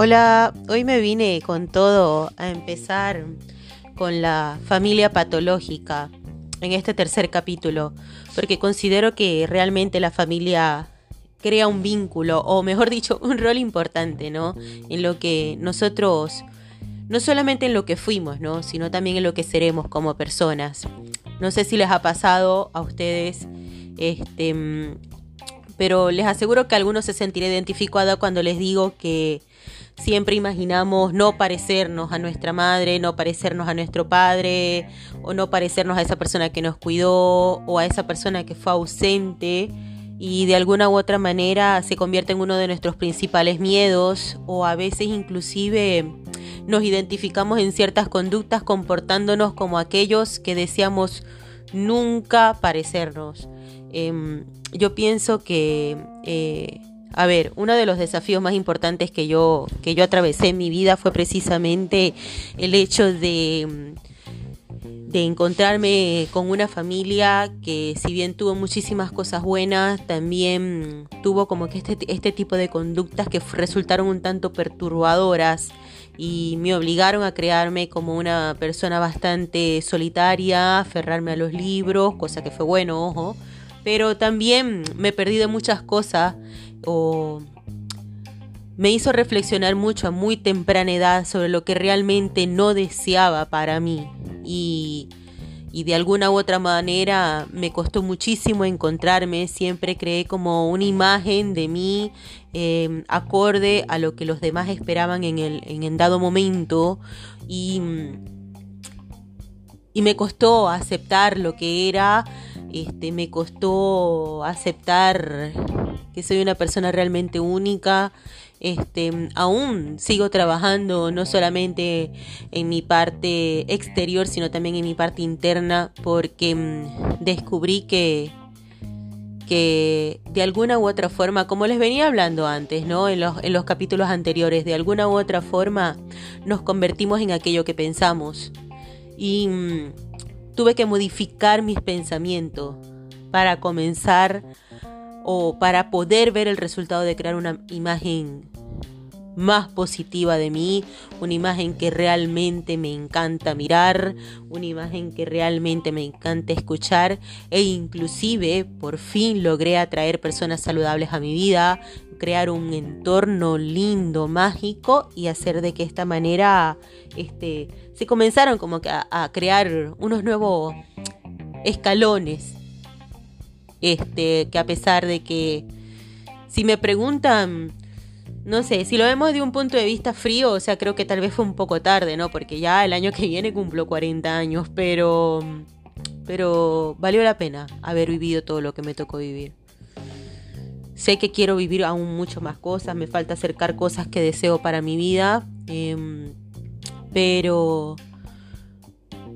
Hola, hoy me vine con todo a empezar con la familia patológica en este tercer capítulo, porque considero que realmente la familia crea un vínculo, o mejor dicho, un rol importante, ¿no? En lo que nosotros, no solamente en lo que fuimos, ¿no? Sino también en lo que seremos como personas. No sé si les ha pasado a ustedes, este, pero les aseguro que algunos se sentirán identificados cuando les digo que siempre imaginamos no parecernos a nuestra madre, no parecernos a nuestro padre, o no parecernos a esa persona que nos cuidó, o a esa persona que fue ausente, y de alguna u otra manera se convierte en uno de nuestros principales miedos, o a veces inclusive nos identificamos en ciertas conductas comportándonos como aquellos que deseamos nunca parecernos. Em, yo pienso que eh, a ver, uno de los desafíos más importantes que yo, que yo atravesé en mi vida fue precisamente el hecho de, de encontrarme con una familia que si bien tuvo muchísimas cosas buenas, también tuvo como que este, este tipo de conductas que resultaron un tanto perturbadoras y me obligaron a crearme como una persona bastante solitaria, aferrarme a los libros, cosa que fue bueno, ojo, pero también me perdí de muchas cosas o me hizo reflexionar mucho a muy temprana edad sobre lo que realmente no deseaba para mí. Y, de alguna u otra manera me costó muchísimo encontrarme, siempre creé como una imagen de mí em, acorde a lo que los demás esperaban en el, en dado momento. Y, y me costó aceptar lo que era, este, me costó aceptar que soy una persona realmente única. Este, aún sigo trabajando no solamente en mi parte exterior, sino también en mi parte interna, porque mm, descubrí que, que de alguna u otra forma, como les venía hablando antes, ¿no? En los, en los capítulos anteriores, de alguna u otra forma nos convertimos en aquello que pensamos. Y mm, tuve que modificar mis pensamientos para comenzar o para poder ver el resultado de crear una imagen más positiva de mí, una imagen que realmente me encanta mirar, una imagen que realmente me encanta escuchar e inclusive por fin logré atraer personas saludables a mi vida, crear un entorno lindo, mágico y hacer de que esta manera este, se comenzaron como que a, a crear unos nuevos escalones. Este, que a pesar de que si me preguntan, no sé, si lo vemos de un punto de vista frío, o sea, creo que tal vez fue un poco tarde, ¿no? Porque ya el año que viene cumplo 40 años, pero pero valió la pena haber vivido todo lo que me tocó vivir. Sé que quiero vivir aún mucho más cosas, me falta acercar cosas que deseo para mi vida, em, pero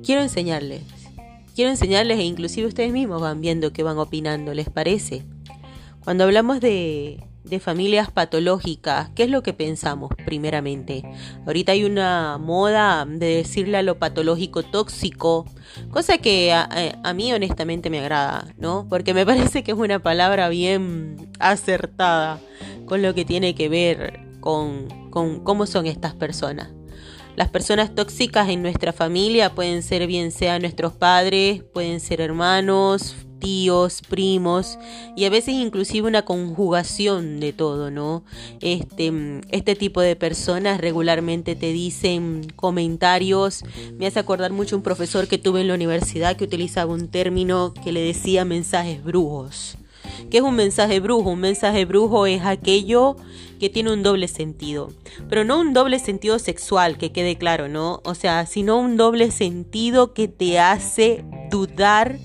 quiero enseñarles Quiero enseñarles e inclusive ustedes mismos van viendo que van opinando, ¿les parece? Cuando hablamos de, de familias patológicas, ¿qué es lo que pensamos primeramente? Ahorita hay una moda de decirle a lo patológico tóxico, cosa que a, a, mí honestamente me agrada, ¿no? Porque me parece que es una palabra bien acertada con lo que tiene que ver con, con cómo son estas personas. Las personas tóxicas en nuestra familia pueden ser bien sea nuestros padres, pueden ser hermanos, tíos, primos y a veces inclusive una conjugación de todo, ¿no? Este, este tipo de personas regularmente te dicen comentarios. Me hace acordar mucho un profesor que tuve en la universidad que utilizaba un término que le decía mensajes brujos. ¿Qué es un mensaje brujo? Un mensaje brujo es aquello que tiene un doble sentido. Pero no un doble sentido sexual, que quede claro, ¿no? O sea, sino un doble sentido que te hace dudar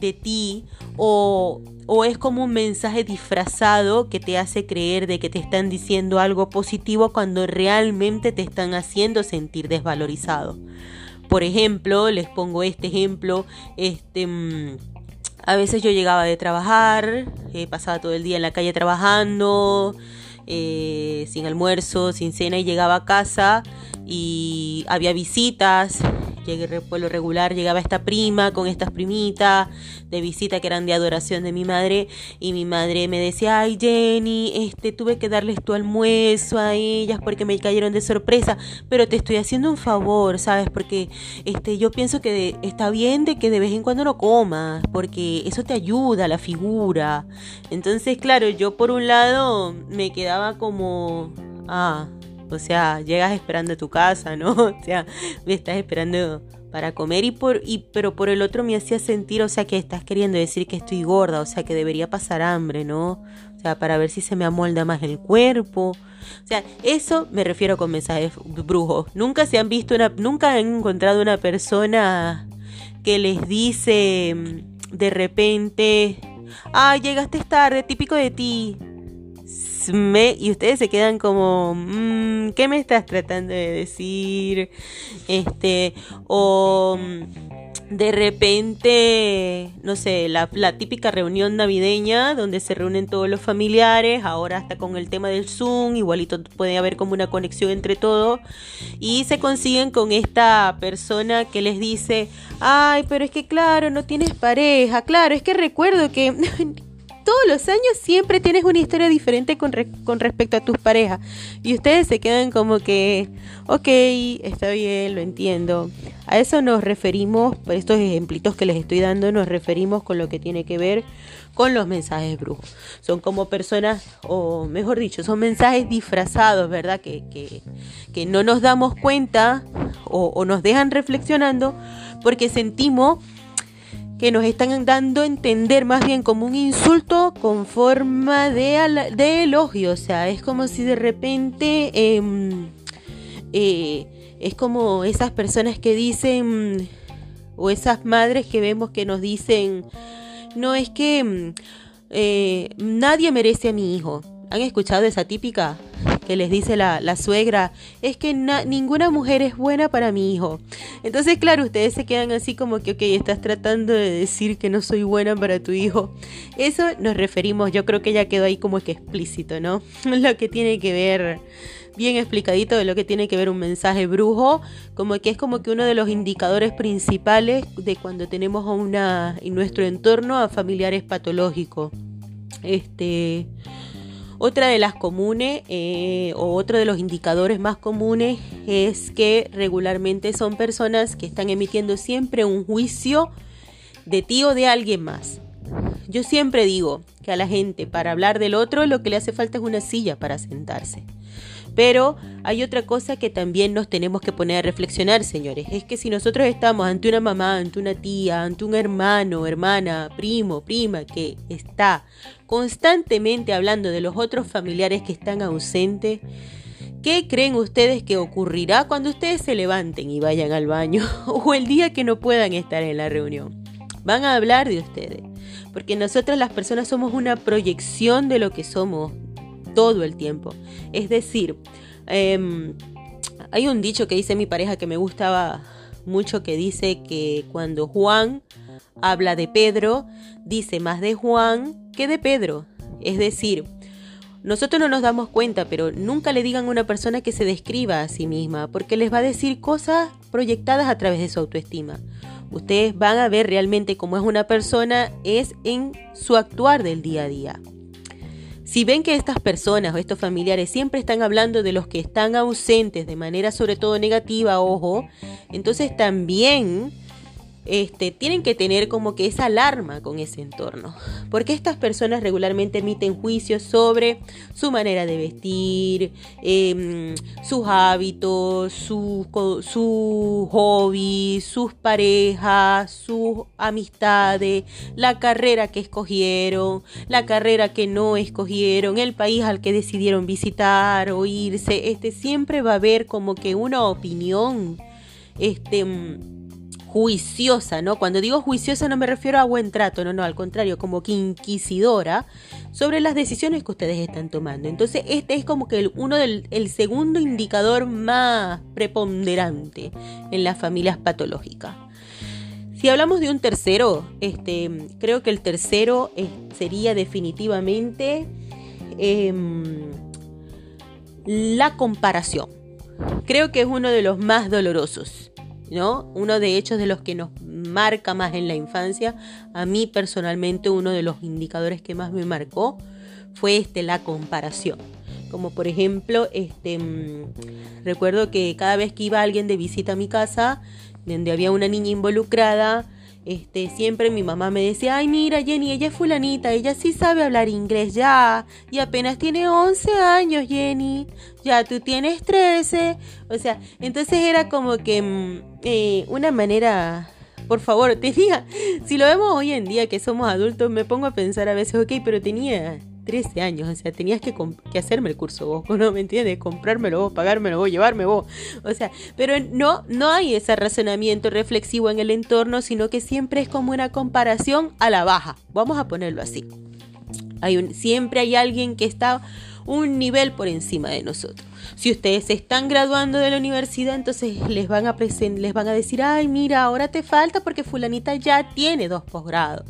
de ti o, o es como un mensaje disfrazado que te hace creer de que te están diciendo algo positivo cuando realmente te están haciendo sentir desvalorizado. Por ejemplo, les pongo este ejemplo, este mm, a veces yo llegaba de trabajar, eh, pasaba todo el día en la calle trabajando, eh, sin almuerzo, sin cena y llegaba a casa y había visitas llegué por lo regular, llegaba esta prima con estas primitas de visita que eran de adoración de mi madre y mi madre me decía, ay Jenny, este, tuve que darles tu almuerzo a ellas porque me cayeron de sorpresa, pero te estoy haciendo un favor, ¿sabes? Porque este, yo pienso que está bien de que de vez en cuando no comas, porque eso te ayuda a la figura. Entonces, claro, yo por un lado me quedaba como, ah, o sea, llegas esperando a tu casa, ¿no? O sea, me estás esperando para comer y por y pero por el otro me hacía sentir, o sea, que estás queriendo decir que estoy gorda, o sea, que debería pasar hambre, ¿no? O sea, para ver si se me amolda más el cuerpo. O sea, eso me refiero con mensajes brujos. Nunca se han visto una nunca han encontrado una persona que les dice mm, de repente, "Ay, llegaste tarde, típico de ti." Y ustedes se quedan como, mm, ¿qué me estás tratando de decir? Este, o mm, de repente, no sé, la, típica reunión navideña donde se reúnen todos los familiares, ahora hasta con el tema del Zoom, igualito puede haber como una conexión entre todos, y se consiguen con esta persona que les dice, ay, pero es que claro, no tienes pareja, claro, es que recuerdo que todos los años siempre tienes una historia diferente con, con respecto a tus parejas. Y ustedes se quedan como que, ok, está bien, lo entiendo. A eso nos referimos, por estos ejemplitos que les estoy dando, nos referimos con lo que tiene que ver con los mensajes brujos. Son como personas, o mejor dicho, son mensajes disfrazados, ¿verdad? Que, no nos damos cuenta o nos dejan reflexionando porque sentimos que nos están dando a entender más bien como un insulto con forma de, de elogio. O sea, es como si de repente em, eh, es como esas personas que dicen, o esas madres que vemos que nos dicen, no es que em, eh, nadie merece a mi hijo. ¿Han escuchado esa típica? Que les dice la, suegra, es que ninguna mujer es buena para mi hijo. Entonces, claro, ustedes se quedan así como que, ok, estás tratando de decir que no soy buena para tu hijo. Eso nos referimos, yo creo que ya quedó ahí como que explícito, ¿no? Lo que tiene que ver bien explicadito de lo que tiene que ver un mensaje brujo, como que es como que uno de los indicadores principales de cuando tenemos a una en nuestro entorno a familiares patológicos. Este otra de las comunes eh, o otro de los indicadores más comunes es que regularmente son personas que están emitiendo siempre un juicio de ti o de alguien más. Yo siempre digo que a la gente para hablar del otro lo que le hace falta es una silla para sentarse. Pero hay otra cosa que también nos tenemos que poner a reflexionar, señores. Es que si nosotros estamos ante una mamá, ante una tía, ante un hermano, hermana, primo, prima, que está constantemente hablando de los otros familiares que están ausentes, ¿Qué creen ustedes que ocurrirá cuando ustedes se levanten y vayan al baño o el día que no puedan estar en la reunión? Van a hablar de ustedes, porque nosotras las personas somos una proyección de lo que somos, todo el tiempo. Es decir, em, hay un dicho que dice mi pareja que me gustaba mucho que dice que cuando Juan habla de Pedro, dice más de Juan que de Pedro. Es decir, nosotros no nos damos cuenta, pero nunca le digan a una persona que se describa a sí misma, porque les va a decir cosas proyectadas a través de su autoestima. Ustedes van a ver realmente cómo es una persona es en su actuar del día a día. Si ven que estas personas o estos familiares siempre están hablando de los que están ausentes de manera sobre todo negativa, ojo, entonces también este, tienen que tener como que esa alarma con ese entorno. Porque estas personas regularmente emiten juicios sobre su manera de vestir, em, sus hábitos, sus su hobbies, sus parejas, sus amistades, la carrera que escogieron, la carrera que no escogieron, el país al que decidieron visitar o irse. Este, siempre va a haber como que una opinión. Este juiciosa, ¿no? Cuando digo juiciosa no me refiero a buen trato, no, no, al contrario, como que inquisidora sobre las decisiones que ustedes están tomando. Entonces, este es como que el, uno del el segundo indicador más preponderante en las familias patológicas. Si hablamos de un tercero, este, creo que el tercero sería definitivamente em, la comparación. Creo que es uno de los más dolorosos ¿no? Uno de hechos de los que nos marca más en la infancia, a mí personalmente uno de los indicadores que más me marcó fue este, la comparación. Como por ejemplo, este, mm, recuerdo que cada vez que iba alguien de visita a mi casa, donde había una niña involucrada, este, siempre mi mamá me decía, ay mira Jenny, ella es fulanita, ella sí sabe hablar inglés ya, y apenas tiene 11 años Jenny, ya tú tienes 13, o sea, entonces era como que mm, eh, una manera, por favor, te diga, si lo vemos hoy en día que somos adultos, me pongo a pensar a veces, ok, pero tenía 13 años, o sea, tenías que, hacerme el curso vos, ¿no me entiendes? Comprármelo vos, pagármelo vos, llevarme vos. O sea, pero no, no hay ese razonamiento reflexivo en el entorno, sino que siempre es como una comparación a la baja. Vamos a ponerlo así. Hay un, siempre hay alguien que está un nivel por encima de nosotros. Si ustedes se están graduando de la universidad, entonces les van a les van a decir, ay, mira, ahora te falta porque fulanita ya tiene dos posgrados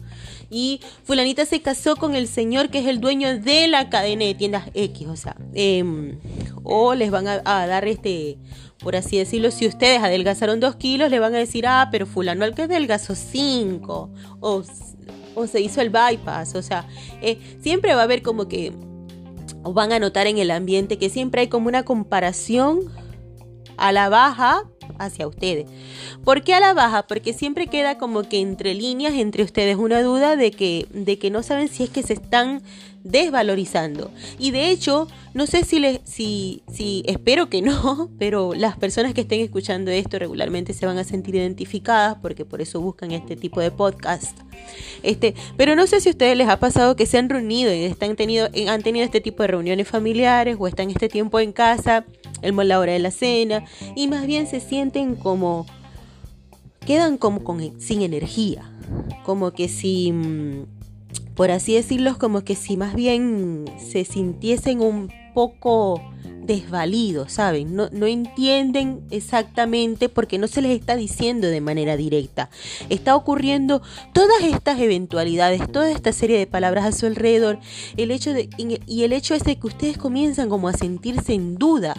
y fulanita se casó con el señor que es el dueño de la cadena de tiendas X, o sea, em, o les van a, dar este, por así decirlo, si ustedes adelgazaron dos kilos, le van a decir, ah, pero fulano al que adelgazó cinco, o, o se hizo el bypass, o sea, eh, siempre va a haber como que, van a notar en el ambiente que siempre hay como una comparación a la baja hacia ustedes. ¿Por qué a la baja? Porque siempre queda como que entre líneas entre ustedes una duda de que, de que no saben si es que se están desvalorizando. Y de hecho, no sé si les, si, si, espero que no, pero las personas que estén escuchando esto regularmente se van a sentir identificadas porque por eso buscan este tipo de podcast. Este, pero no sé si a ustedes les ha pasado que se han reunido y están tenido, han tenido este tipo de reuniones familiares o están este tiempo en casa el, la hora de la cena, y más bien se sienten como, quedan como con, sin energía, como que si, por así decirlo, como que si más bien se sintiesen un poco desvalidos, ¿saben? No, no, entienden exactamente porque no se les está diciendo de manera directa. Está ocurriendo todas estas eventualidades, toda esta serie de palabras a su alrededor, el hecho de, y el hecho es de que ustedes comienzan como a sentirse en duda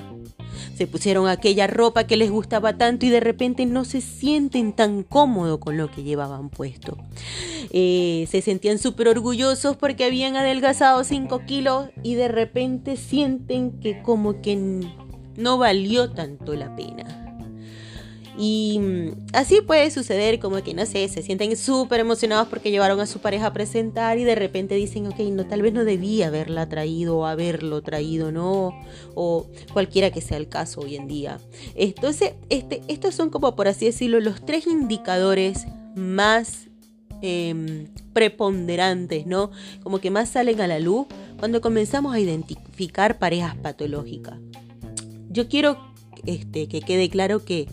se pusieron aquella ropa que les gustaba tanto y de repente no se sienten tan cómodos con lo que llevaban puesto. Eh, se sentían súper orgullosos porque habían adelgazado 5 kilos y de repente sienten que como que no valió tanto la pena. Y mm, así puede suceder como que, no sé, se sienten súper emocionados porque llevaron a su pareja a presentar y de repente dicen, ok, no, tal vez no debía haberla traído o haberlo traído, ¿no? O cualquiera que sea el caso hoy en día. Entonces, este, estos son como, por así decirlo, los tres indicadores más em, preponderantes, ¿no? Como que más salen a la luz cuando comenzamos a identificar parejas patológicas. Yo quiero este, que quede claro que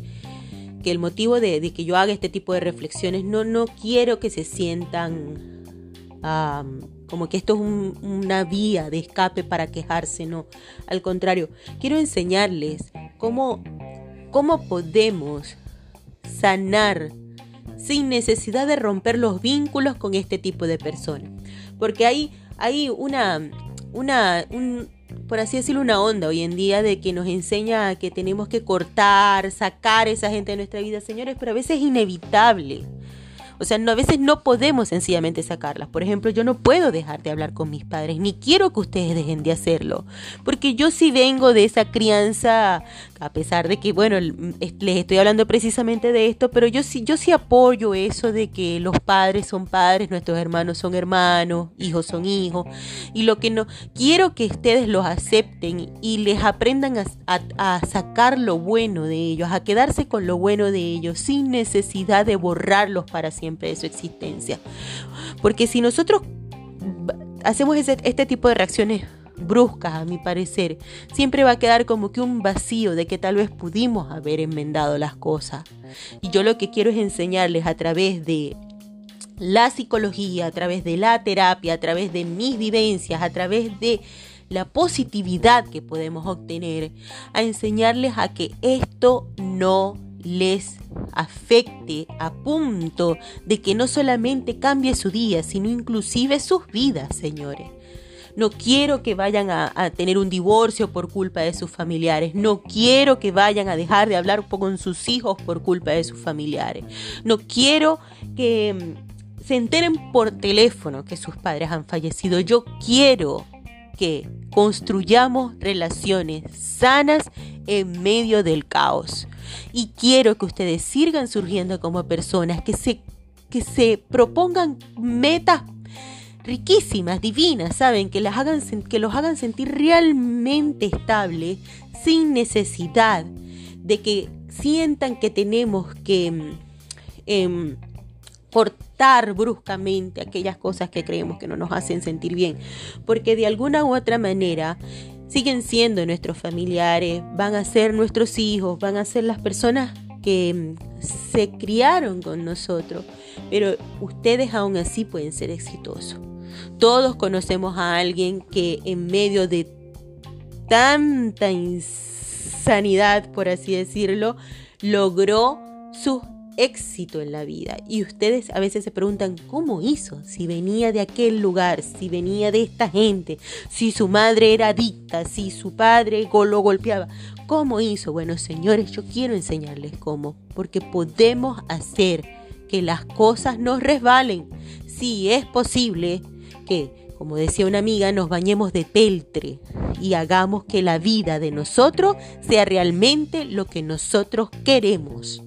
que el motivo de, que yo haga este tipo de reflexiones no, no quiero que se sientan como que esto es una vía de escape para quejarse, no. Al contrario, quiero enseñarles cómo, cómo podemos sanar sin necesidad de romper los vínculos con este tipo de personas. Porque hay, hay una, una, un, por así decirlo, una onda hoy en día de que nos enseña que tenemos que cortar, sacar a esa gente de nuestra vida, señores, pero a veces es inevitable. O sea, no, a veces no podemos sencillamente sacarlas. Por ejemplo, yo no puedo dejar de hablar con mis padres, ni quiero que ustedes dejen de hacerlo. Porque yo sí vengo de esa crianza, a pesar de que, bueno, les estoy hablando precisamente de esto, pero yo sí, yo sí apoyo eso de que los padres son padres, nuestros hermanos son hermanos, hijos son hijos. Y lo que no, quiero que ustedes los acepten y les aprendan a, a sacar lo bueno de ellos, a quedarse con lo bueno de ellos, sin necesidad de borrarlos para siempre de su existencia. Porque si nosotros hacemos este tipo de reacciones bruscas, a mi parecer, siempre va a quedar como que un vacío de que tal vez pudimos haber enmendado las cosas. Y yo lo que quiero es enseñarles a través de la psicología, a través de la terapia, a través de mis vivencias, a través de la positividad que podemos obtener, a enseñarles a que esto no les afecte a punto de que no solamente cambie su día, sino inclusive sus vidas, señores. No quiero que vayan a, tener un divorcio por culpa de sus familiares. No quiero que vayan a dejar de hablar con sus hijos por culpa de sus familiares. No quiero que mm, se enteren por teléfono que sus padres han fallecido. Yo quiero que construyamos relaciones sanas en medio del caos. Y quiero que ustedes sigan surgiendo como personas que se, que se propongan metas riquísimas, divinas, ¿saben? Que, las hagan, que los hagan sentir realmente estables sin necesidad de que sientan que tenemos que cortar bruscamente aquellas cosas que creemos que no nos hacen sentir bien, porque de alguna u otra manera siguen siendo nuestros familiares, van a ser nuestros hijos, van a ser las personas que se criaron con nosotros, pero ustedes aún así pueden ser exitosos. Todos conocemos a alguien que en medio de tanta insanidad, por así decirlo, logró su éxito en la vida. Y ustedes a veces se preguntan, ¿cómo hizo? Si venía de aquel lugar, si venía de esta gente, si su madre era adicta, si su padre lo golpeaba. ¿Cómo hizo? Bueno, señores, yo quiero enseñarles cómo, porque podemos hacer que las cosas nos resbalen. Si es posible que, como decía una amiga, nos bañemos de peltre y hagamos que la vida de nosotros sea realmente lo que nosotros queremos.